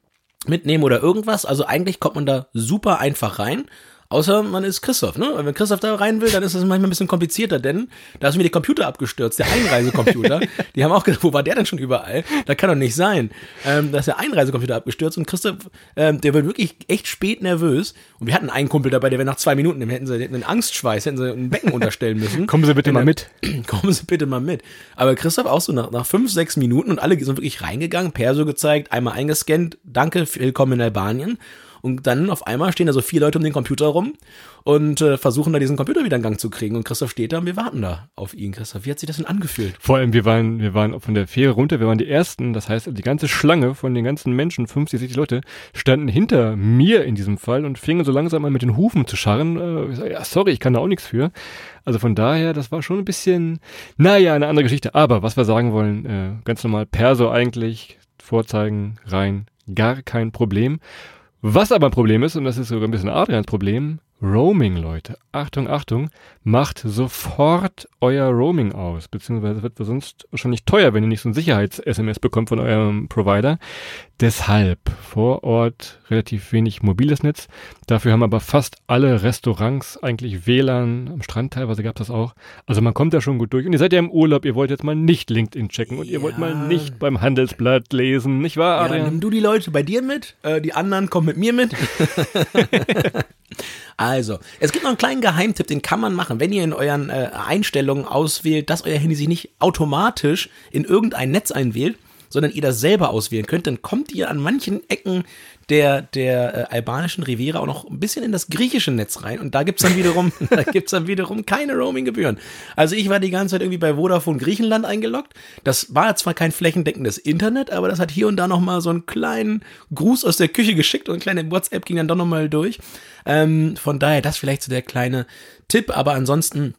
mitnehmen oder irgendwas. Also eigentlich kommt man da super einfach rein. Außer man ist Christoph, ne? Wenn Christoph da rein will, dann ist das manchmal ein bisschen komplizierter, denn da ist mir der Computer abgestürzt, der Einreisecomputer. <laughs> die haben auch gedacht, wo war der denn schon überall? Das kann doch nicht sein. Ähm, da ist der Einreisecomputer abgestürzt und Christoph, ähm, der wird wirklich echt spät nervös. Und wir hatten einen Kumpel dabei, der wäre nach zwei Minuten, dem hätten sie einen Angstschweiß, hätten sie ein Becken unterstellen müssen. <laughs> Kommen Sie bitte mal mit. <clears throat> Kommen Sie bitte mal mit. Aber Christoph auch so nach, nach fünf, sechs Minuten und alle sind wirklich reingegangen, Perso gezeigt, einmal eingescannt, danke, willkommen in Albanien. Und dann auf einmal stehen da so vier Leute um den Computer rum und äh, versuchen da diesen Computer wieder in Gang zu kriegen. Und Christoph steht da und wir warten da auf ihn. Christoph, wie hat sich das denn angefühlt? Vor allem, wir waren, wir waren von der Fähre runter, wir waren die Ersten, das heißt, die ganze Schlange von den ganzen Menschen, 50, 60 Leute, standen hinter mir in diesem Fall und fingen so langsam mal mit den Hufen zu scharren. Äh, ja, sorry, ich kann da auch nichts für. Also von daher, das war schon ein bisschen, naja, eine andere Geschichte. Aber was wir sagen wollen, äh, ganz normal Perso eigentlich, vorzeigen, rein, gar kein Problem. Was aber ein Problem ist, und das ist sogar ein bisschen Adrians Problem, Roaming, Leute. Achtung, Achtung, macht sofort euer Roaming aus, beziehungsweise wird sonst wahrscheinlich teuer, wenn ihr nicht so ein Sicherheits-SMS bekommt von eurem Provider. Deshalb vor Ort relativ wenig mobiles Netz. Dafür haben aber fast alle Restaurants eigentlich WLAN. Am Strand teilweise gab es das auch. Also man kommt da schon gut durch. Und ihr seid ja im Urlaub, ihr wollt jetzt mal nicht LinkedIn checken und ihr wollt mal nicht beim Handelsblatt lesen, nicht wahr, Ja, Adrian? nimm du die Leute bei dir mit, äh, die anderen kommen mit mir mit. <laughs> also, es gibt noch einen kleinen Geheimtipp, den kann man machen, wenn ihr in euren äh, Einstellungen auswählt, dass euer Handy sich nicht automatisch in irgendein Netz einwählt, sondern ihr das selber auswählen könnt, dann kommt ihr an manchen Ecken der, der äh, albanischen Riviera auch noch ein bisschen in das griechische Netz rein und da gibt's dann wiederum, <laughs> <laughs> da gibt's dann wiederum keine Roaming-Gebühren. Also ich war die ganze Zeit irgendwie bei Vodafone Griechenland eingeloggt. Das war zwar kein flächendeckendes Internet, aber das hat hier und da noch mal so einen kleinen Gruß aus der Küche geschickt und eine kleine WhatsApp ging dann doch noch mal durch. Ähm, von daher das vielleicht so der kleine Tipp, aber ansonsten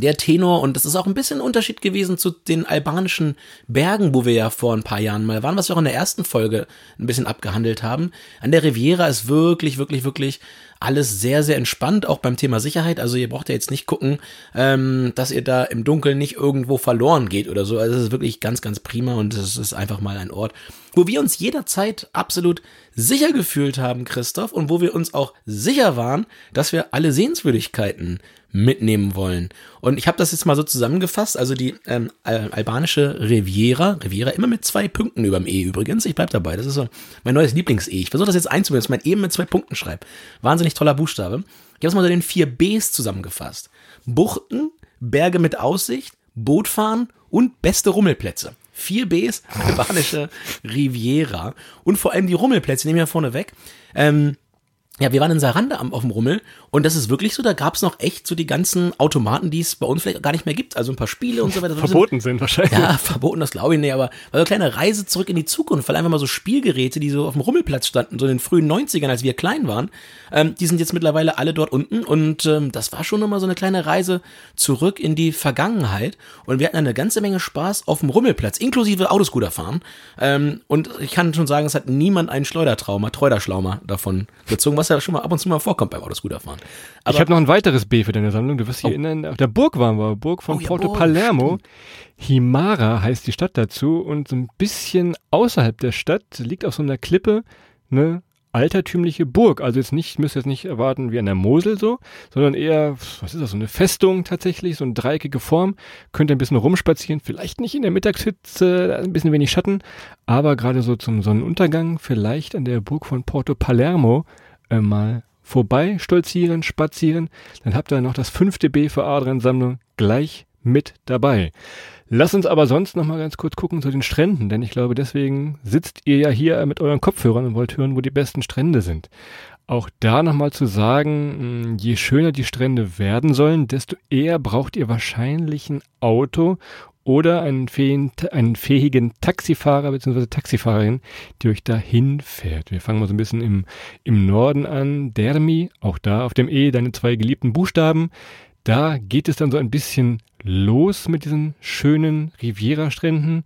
der Tenor, und das ist auch ein bisschen ein Unterschied gewesen zu den albanischen Bergen, wo wir ja vor ein paar Jahren mal waren, was wir auch in der ersten Folge ein bisschen abgehandelt haben. An der Riviera ist wirklich, wirklich, wirklich alles sehr, sehr entspannt, auch beim Thema Sicherheit. Also ihr braucht ja jetzt nicht gucken, ähm, dass ihr da im Dunkeln nicht irgendwo verloren geht oder so. Also es ist wirklich ganz, ganz prima und es ist einfach mal ein Ort, wo wir uns jederzeit absolut sicher gefühlt haben, Christoph, und wo wir uns auch sicher waren, dass wir alle Sehenswürdigkeiten mitnehmen wollen. Und ich habe das jetzt mal so zusammengefasst, also die ähm, al albanische Riviera, Riviera immer mit zwei Punkten über dem E übrigens, ich bleib dabei, das ist so mein neues Lieblings-E. Ich versuche das jetzt einzubauen, dass ich mein E mit zwei Punkten schreibe. Wahnsinnig toller Buchstabe. Ich habe es mal unter den vier Bs zusammengefasst. Buchten, Berge mit Aussicht, Bootfahren und beste Rummelplätze. Vier Bs, albanische Riviera. Und vor allem die Rummelplätze, nehmen wir vorne weg. Ähm, ja, wir waren in Saranda auf dem Rummel und das ist wirklich so, da gab's noch echt so die ganzen Automaten, die es bei uns vielleicht gar nicht mehr gibt, also ein paar Spiele und so weiter. Verboten sind wahrscheinlich. Ja, verboten, das glaube ich nicht, aber war so eine kleine Reise zurück in die Zukunft, weil einfach mal so Spielgeräte, die so auf dem Rummelplatz standen, so in den frühen 90ern, als wir klein waren, ähm, die sind jetzt mittlerweile alle dort unten und ähm, das war schon nochmal so eine kleine Reise zurück in die Vergangenheit und wir hatten eine ganze Menge Spaß auf dem Rummelplatz, inklusive Autoscooter fahren ähm, und ich kann schon sagen, es hat niemand einen Schleudertrauma, Treuderschlauma davon gezogen, was ja schon mal ab und zu mal vorkommt beim Autoscooterfahren. ich habe noch ein weiteres B für deine Sammlung. Du wirst dich erinnern, auf der Burg waren wir, Burg von Oh ja, Porto Burg, Palermo. Himara heißt die Stadt dazu und so ein bisschen außerhalb der Stadt liegt auf so einer Klippe, ne, altertümliche Burg. Also jetzt nicht, müsst ihr jetzt nicht erwarten wie an der Mosel so, sondern eher, was ist das, so eine Festung tatsächlich, so eine dreieckige Form. Könnt ihr ein bisschen rumspazieren, vielleicht nicht in der Mittagshitze, ein bisschen wenig Schatten, aber gerade so zum Sonnenuntergang, vielleicht an der Burg von Porto Palermo äh, mal vorbei stolzieren, spazieren. Dann habt ihr noch das fünfte B für Adrian-Sammlung gleich mit dabei. Lass uns aber sonst noch mal ganz kurz gucken zu den Stränden, denn ich glaube, deswegen sitzt ihr ja hier mit euren Kopfhörern und wollt hören, wo die besten Strände sind. Auch da nochmal zu sagen, hm, je schöner die Strände werden sollen, desto eher braucht ihr wahrscheinlich ein Auto oder einen fähigen, einen fähigen Taxifahrer bzw. Taxifahrerin, die euch dahin fährt. Wir fangen mal so ein bisschen im, im Norden an. Dermi, auch da auf dem E, deine zwei geliebten Buchstaben. Da geht es dann so ein bisschen los mit diesen schönen Riviera-Stränden.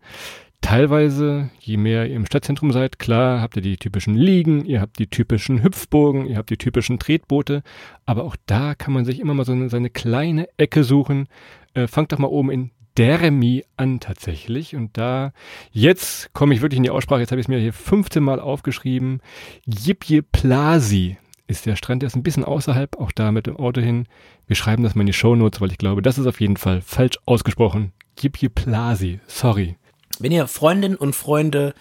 Teilweise, je mehr ihr im Stadtzentrum seid, klar, habt ihr die typischen Liegen, ihr habt die typischen Hüpfburgen, ihr habt die typischen Tretboote, aber auch da kann man sich immer mal so eine, seine kleine Ecke suchen. Äh, fangt doch mal oben in Dermi an tatsächlich. Und da, jetzt komme ich wirklich in die Aussprache, jetzt habe ich es mir hier 15 Mal aufgeschrieben. Jipje Plasi ist der Strand, der ist ein bisschen außerhalb, auch da mit dem Auto hin. Wir schreiben das mal in die Shownotes, weil ich glaube, das ist auf jeden Fall falsch ausgesprochen. Jipje Plasi, sorry. Wenn ihr Freundinnen und Freunde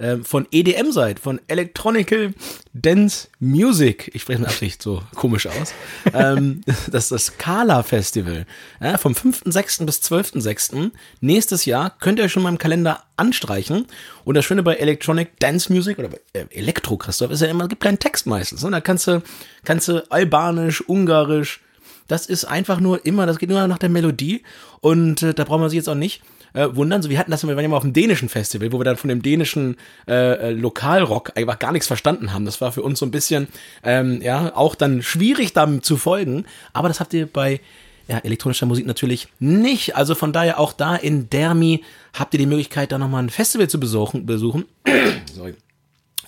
ähm, von EDM seid, von Electronical Dance Music. Ich spreche mit Absicht so komisch aus. ähm, <laughs> das ist das Kala Festival. Ja, vom 5.6. bis 12.6. nächstes Jahr könnt ihr euch schon mal im Kalender anstreichen. Und das Schöne bei Electronic Dance Music oder bei äh, Elektro, Christoph, ist ja immer, es gibt keinen Text meistens. Ne? Da kannst du, kannst du albanisch, ungarisch, das ist einfach nur immer, das geht nur nach der Melodie. Und äh, da braucht man sich jetzt auch nicht äh, wundern. So, wir hatten das, wir waren ja mal auf dem dänischen Festival, wo wir dann von dem dänischen äh, äh, Lokalrock einfach gar nichts verstanden haben. Das war für uns so ein bisschen, ähm, ja, auch dann schwierig, damit zu folgen. Aber das habt ihr bei ja, elektronischer Musik natürlich nicht. Also von daher auch da in Dermi habt ihr die Möglichkeit, da nochmal ein Festival zu besuchen. besuchen. <clears throat> Sorry.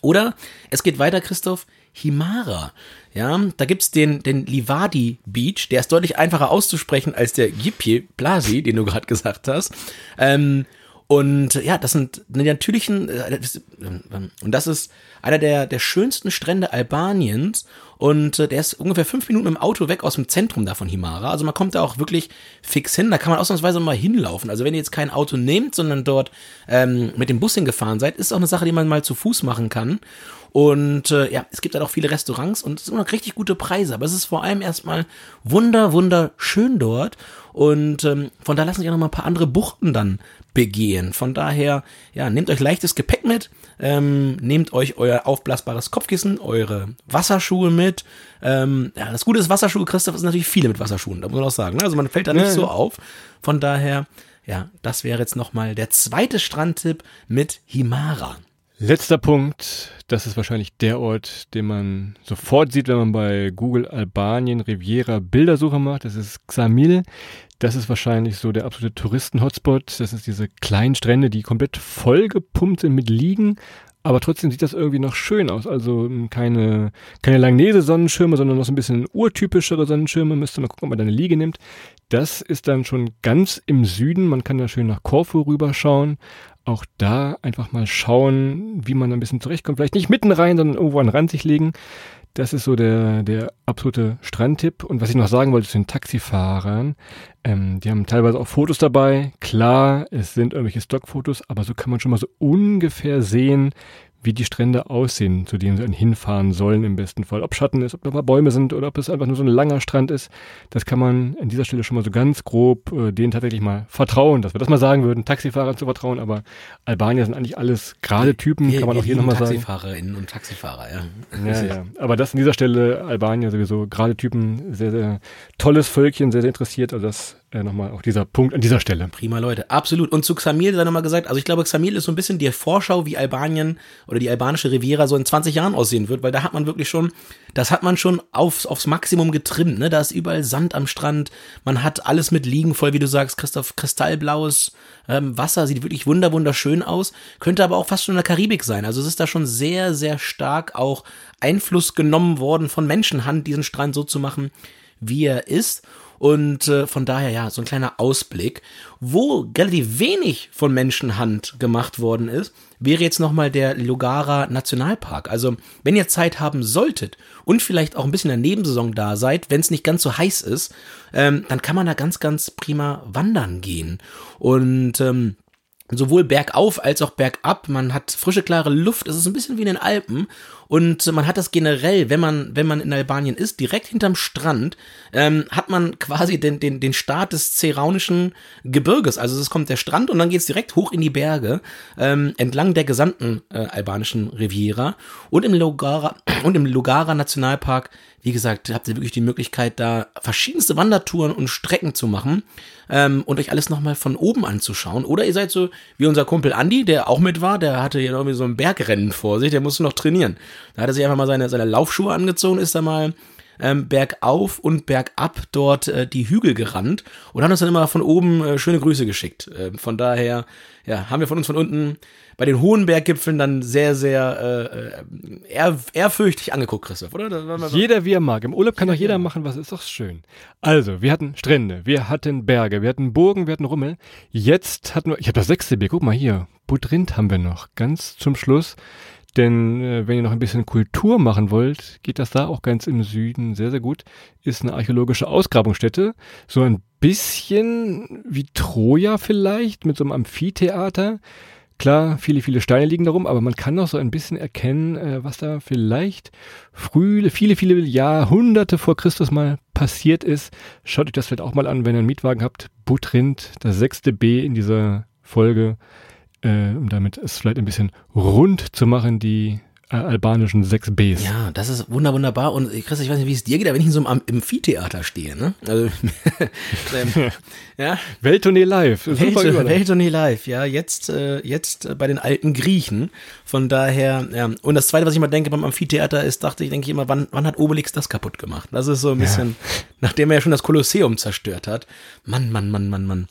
Oder es geht weiter, Christoph, Himara. Ja, da gibt's den, den Livadi Beach, der ist deutlich einfacher auszusprechen als der Gipje Plasi, den du gerade gesagt hast. Ähm, und ja, das sind die natürlichen, äh, und das ist einer der, der schönsten Strände Albaniens. Und äh, der ist ungefähr fünf Minuten im Auto weg aus dem Zentrum da von Himara. Also man kommt da auch wirklich fix hin. Da kann man ausnahmsweise mal hinlaufen. Also wenn ihr jetzt kein Auto nehmt, sondern dort ähm, mit dem Bus hingefahren seid, ist auch eine Sache, die man mal zu Fuß machen kann. Und äh, ja, es gibt halt auch viele Restaurants und es sind noch richtig gute Preise. Aber es ist vor allem erstmal wunder, wunderschön dort. Und ähm, von da lassen sich auch noch mal ein paar andere Buchten dann begehen. Von daher, ja, nehmt euch leichtes Gepäck mit, ähm, nehmt euch euer aufblasbares Kopfkissen, eure Wasserschuhe mit. Ähm, ja, das Gute ist Wasserschuhe, Christoph, ist natürlich viele mit Wasserschuhen, da muss man auch sagen. Ne? Also man fällt da nicht ja, so auf. Von daher, ja, das wäre jetzt nochmal der zweite Strandtipp mit Himara. Letzter Punkt, das ist wahrscheinlich der Ort, den man sofort sieht, wenn man bei Google Albanien Riviera Bildersuche macht. Das ist Xamil. Das ist wahrscheinlich so der absolute Touristen-Hotspot. Das ist diese kleinen Strände, die komplett vollgepumpt sind mit Liegen. Aber trotzdem sieht das irgendwie noch schön aus. Also hm, keine, keine Langnese-Sonnenschirme, sondern noch so ein bisschen urtypischere Sonnenschirme. Müsste man gucken, ob man da eine Liege nimmt. Das ist dann schon ganz im Süden. Man kann da schön nach Korfu rüberschauen auch da einfach mal schauen, wie man ein bisschen zurechtkommt. Vielleicht nicht mitten rein, sondern irgendwo an den Rand sich legen. Das ist so der, der absolute Strandtipp. Und was ich noch sagen wollte zu den Taxifahrern, ähm, die haben teilweise auch Fotos dabei. Klar, es sind irgendwelche Stockfotos, aber so kann man schon mal so ungefähr sehen, wie die Strände aussehen, zu denen sie dann hinfahren sollen im besten Fall. Ob Schatten ist, ob da mal Bäume sind oder ob es einfach nur so ein langer Strand ist, das kann man an dieser Stelle schon mal so ganz grob äh, denen tatsächlich mal vertrauen, dass wir das mal sagen würden, Taxifahrern zu vertrauen, aber Albanier sind eigentlich alles gerade Typen, wir, kann man auch hier nochmal sagen. Taxifahrerinnen und Taxifahrer, ja. Ja, ja. Aber das an dieser Stelle, Albanier sowieso gerade Typen, sehr, sehr tolles Völkchen, sehr, sehr interessiert, also das äh, nochmal auch dieser Punkt an dieser Stelle. Prima Leute, absolut. Und zu Xamil sei nochmal gesagt, also ich glaube, Xamil ist so ein bisschen die Vorschau, wie Albanien oder die albanische Riviera so in 20 Jahren aussehen wird, weil da hat man wirklich schon, das hat man schon aufs, aufs Maximum getrimmt, ne? Da ist überall Sand am Strand, man hat alles mit Liegen voll, wie du sagst, Christoph, kristallblaues ähm, Wasser, sieht wirklich wunder, wunderschön aus, könnte aber auch fast schon in der Karibik sein. Also es ist da schon sehr, sehr stark auch Einfluss genommen worden von Menschenhand, diesen Strand so zu machen, wie er ist. Und äh, von daher ja, so ein kleiner Ausblick. Wo relativ wenig von Menschenhand gemacht worden ist, wäre jetzt nochmal der Lugara Nationalpark. Also, wenn ihr Zeit haben solltet und vielleicht auch ein bisschen in der Nebensaison da seid, wenn es nicht ganz so heiß ist, ähm, dann kann man da ganz, ganz prima wandern gehen. Und ähm, sowohl bergauf als auch bergab. Man hat frische, klare Luft. Es ist ein bisschen wie in den Alpen. Und man hat das generell, wenn man, wenn man in Albanien ist, direkt hinterm Strand, ähm, hat man quasi den, den, den Start des Zeraunischen Gebirges. Also es kommt der Strand und dann geht's direkt hoch in die Berge, ähm, entlang der gesamten äh, albanischen Riviera. Und im Lugara, <clears throat> und im Lugara Nationalpark, wie gesagt, habt ihr wirklich die Möglichkeit, da verschiedenste Wandertouren und Strecken zu machen ähm, und euch alles nochmal von oben anzuschauen. Oder ihr seid so wie unser Kumpel Andi, der auch mit war, der hatte hier irgendwie so ein Bergrennen vor sich, der musste noch trainieren. Da hat er sich einfach mal seine, seine Laufschuhe angezogen, ist da mal ähm, bergauf und bergab dort äh, die Hügel gerannt und hat uns dann immer von oben äh, schöne Grüße geschickt. Äh, von daher, ja, haben wir von uns von unten bei den hohen Berggipfeln dann sehr, sehr äh, äh ehr, ehrfürchtig angeguckt, Christoph, oder? Jeder wie er mag. Im Urlaub kann doch jeder machen, was ist doch schön. Also, wir hatten Strände, wir hatten Berge, wir hatten Burgen, wir hatten Rummel. Jetzt hatten wir, ich habe das sechste Bier, guck mal hier, Budrint haben wir noch, ganz zum Schluss. Denn äh, wenn ihr noch ein bisschen Kultur machen wollt, geht das da auch ganz im Süden sehr, sehr gut. Ist eine archäologische Ausgrabungsstätte. So ein bisschen wie Troja vielleicht, mit so einem Amphitheater. Klar, viele, viele Steine liegen darum, aber man kann noch so ein bisschen erkennen, äh, was da vielleicht früh, viele, viele Jahrhunderte vor Christus mal passiert ist. Schaut euch das vielleicht auch mal an, wenn ihr einen Mietwagen habt. Butrind, das sechste B in dieser Folge äh, um damit es vielleicht ein bisschen rund zu machen, die äh, albanischen 6 Bs. Ja, das ist wunder wunderbar. Und Chris, ich weiß nicht, wie es dir geht, aber wenn ich in so einem Amphitheater stehe, ne? Also, <laughs> ähm, ja. Welttournee live. Welt, Welttournee live, ja. Jetzt, äh, jetzt äh, bei den alten Griechen. Von daher, ja. Und das zweite, was ich mal denke beim Amphitheater ist, dachte ich, denke ich immer, wann, wann hat Obelix das kaputt gemacht? Das ist so ein bisschen, ja. nachdem er ja schon das Kolosseum zerstört hat. Mann, Mann, Mann, Mann, Mann.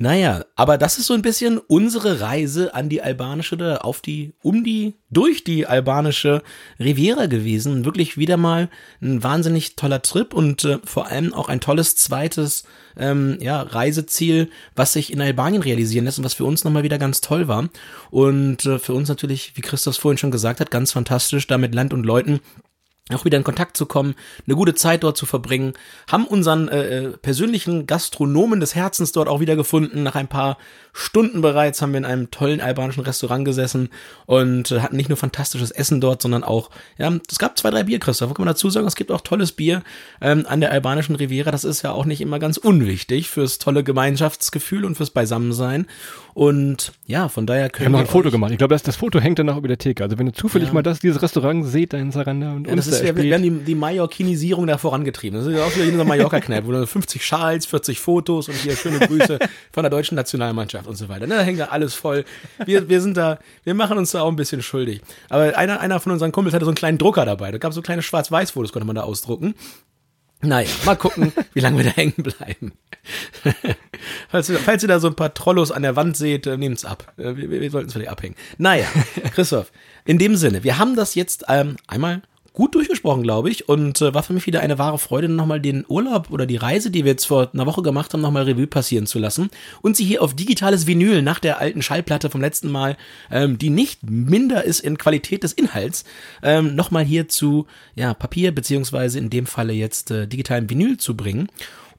Naja, aber das ist so ein bisschen unsere Reise an die albanische oder auf die, um die, durch die albanische Riviera gewesen. Wirklich wieder mal ein wahnsinnig toller Trip und äh, vor allem auch ein tolles zweites ähm, ja, Reiseziel, was sich in Albanien realisieren lässt und was für uns nochmal wieder ganz toll war. Und äh, für uns natürlich, wie Christoph vorhin schon gesagt hat, ganz fantastisch, da mit Land und Leuten auch wieder in Kontakt zu kommen, eine gute Zeit dort zu verbringen, haben unseren äh, äh, persönlichen Gastronomen des Herzens dort auch wieder gefunden. Nach ein paar Stunden bereits haben wir in einem tollen albanischen Restaurant gesessen und äh, hatten nicht nur fantastisches Essen dort, sondern auch, ja, es gab zwei, drei Bier, Christoph, kann man dazu sagen, es gibt auch tolles Bier ähm, an der albanischen Riviera. Das ist ja auch nicht immer ganz unwichtig fürs tolle Gemeinschaftsgefühl und fürs Beisammensein. Und ja, von daher können wir. Wir haben noch ein Foto gemacht. Ich glaube, das, das Foto hängt dann auch über der Theke. Also wenn ihr zufällig ja. mal das, dieses Restaurant seht, da in Saranda und ja, uns ist, wir, wir haben die, die Mallorquinisierung da vorangetrieben. Das ist ja auch wieder in einer Mallorca-Kneipe, wo 50 Schals, 40 Fotos und hier schöne Grüße von der deutschen Nationalmannschaft und so weiter. Ne, da hängt da alles voll. Wir, wir sind da, wir machen uns da auch ein bisschen schuldig. Aber einer, einer von unseren Kumpels hatte so einen kleinen Drucker dabei. Da gab es so kleine Schwarz-Weiß-Fotos, konnte man da ausdrucken. Naja, mal gucken, <laughs> wie lange wir da hängen bleiben. <laughs> falls, ihr, falls ihr da so ein paar Trollos an der Wand seht, äh, nehmt's ab. Äh, wir, wir sollten es vielleicht abhängen. Naja, Christoph, in dem Sinne, wir haben das jetzt ähm, einmal gut durchgesprochen, glaube ich. Und äh, war für mich wieder eine wahre Freude, nochmal den Urlaub oder die Reise, die wir jetzt vor einer Woche gemacht haben, nochmal Revue passieren zu lassen. Und sie hier auf digitales Vinyl nach der alten Schallplatte vom letzten Mal, ähm, die nicht minder ist in Qualität des Inhalts, ähm, nochmal hier zu ja, Papier, beziehungsweise in dem Falle jetzt äh, digitalen Vinyl zu bringen.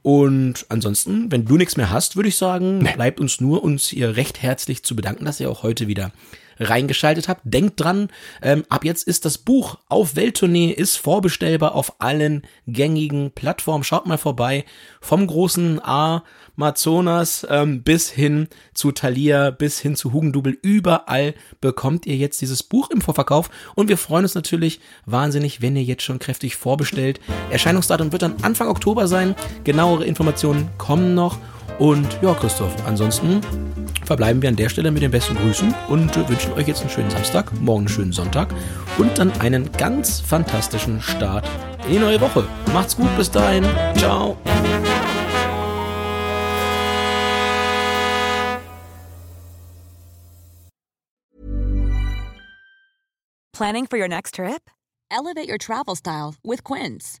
Und ansonsten, wenn du nichts mehr hast, würde ich sagen, bleibt uns nur, uns hier recht herzlich zu bedanken, dass ihr auch heute wieder reingeschaltet habt. Denkt dran, ähm, ab jetzt ist das Buch auf Welttournee, ist vorbestellbar auf allen gängigen Plattformen. Schaut mal vorbei. Vom großen Amazonas ähm, bis hin zu Thalia, bis hin zu Hugendubel. Überall bekommt ihr jetzt dieses Buch im Vorverkauf. Und wir freuen uns natürlich wahnsinnig, wenn ihr jetzt schon kräftig vorbestellt. Erscheinungsdatum wird dann Anfang Oktober sein. Genauere Informationen kommen noch. Und ja, Christoph, ansonsten verbleiben wir an der Stelle mit den besten Grüßen und wünschen euch jetzt einen schönen Samstag, morgen einen schönen Sonntag und dann einen ganz fantastischen Start in die neue Woche. Macht's gut, bis dahin. Ciao. Planning for your next trip? Elevate your travel style with Quince.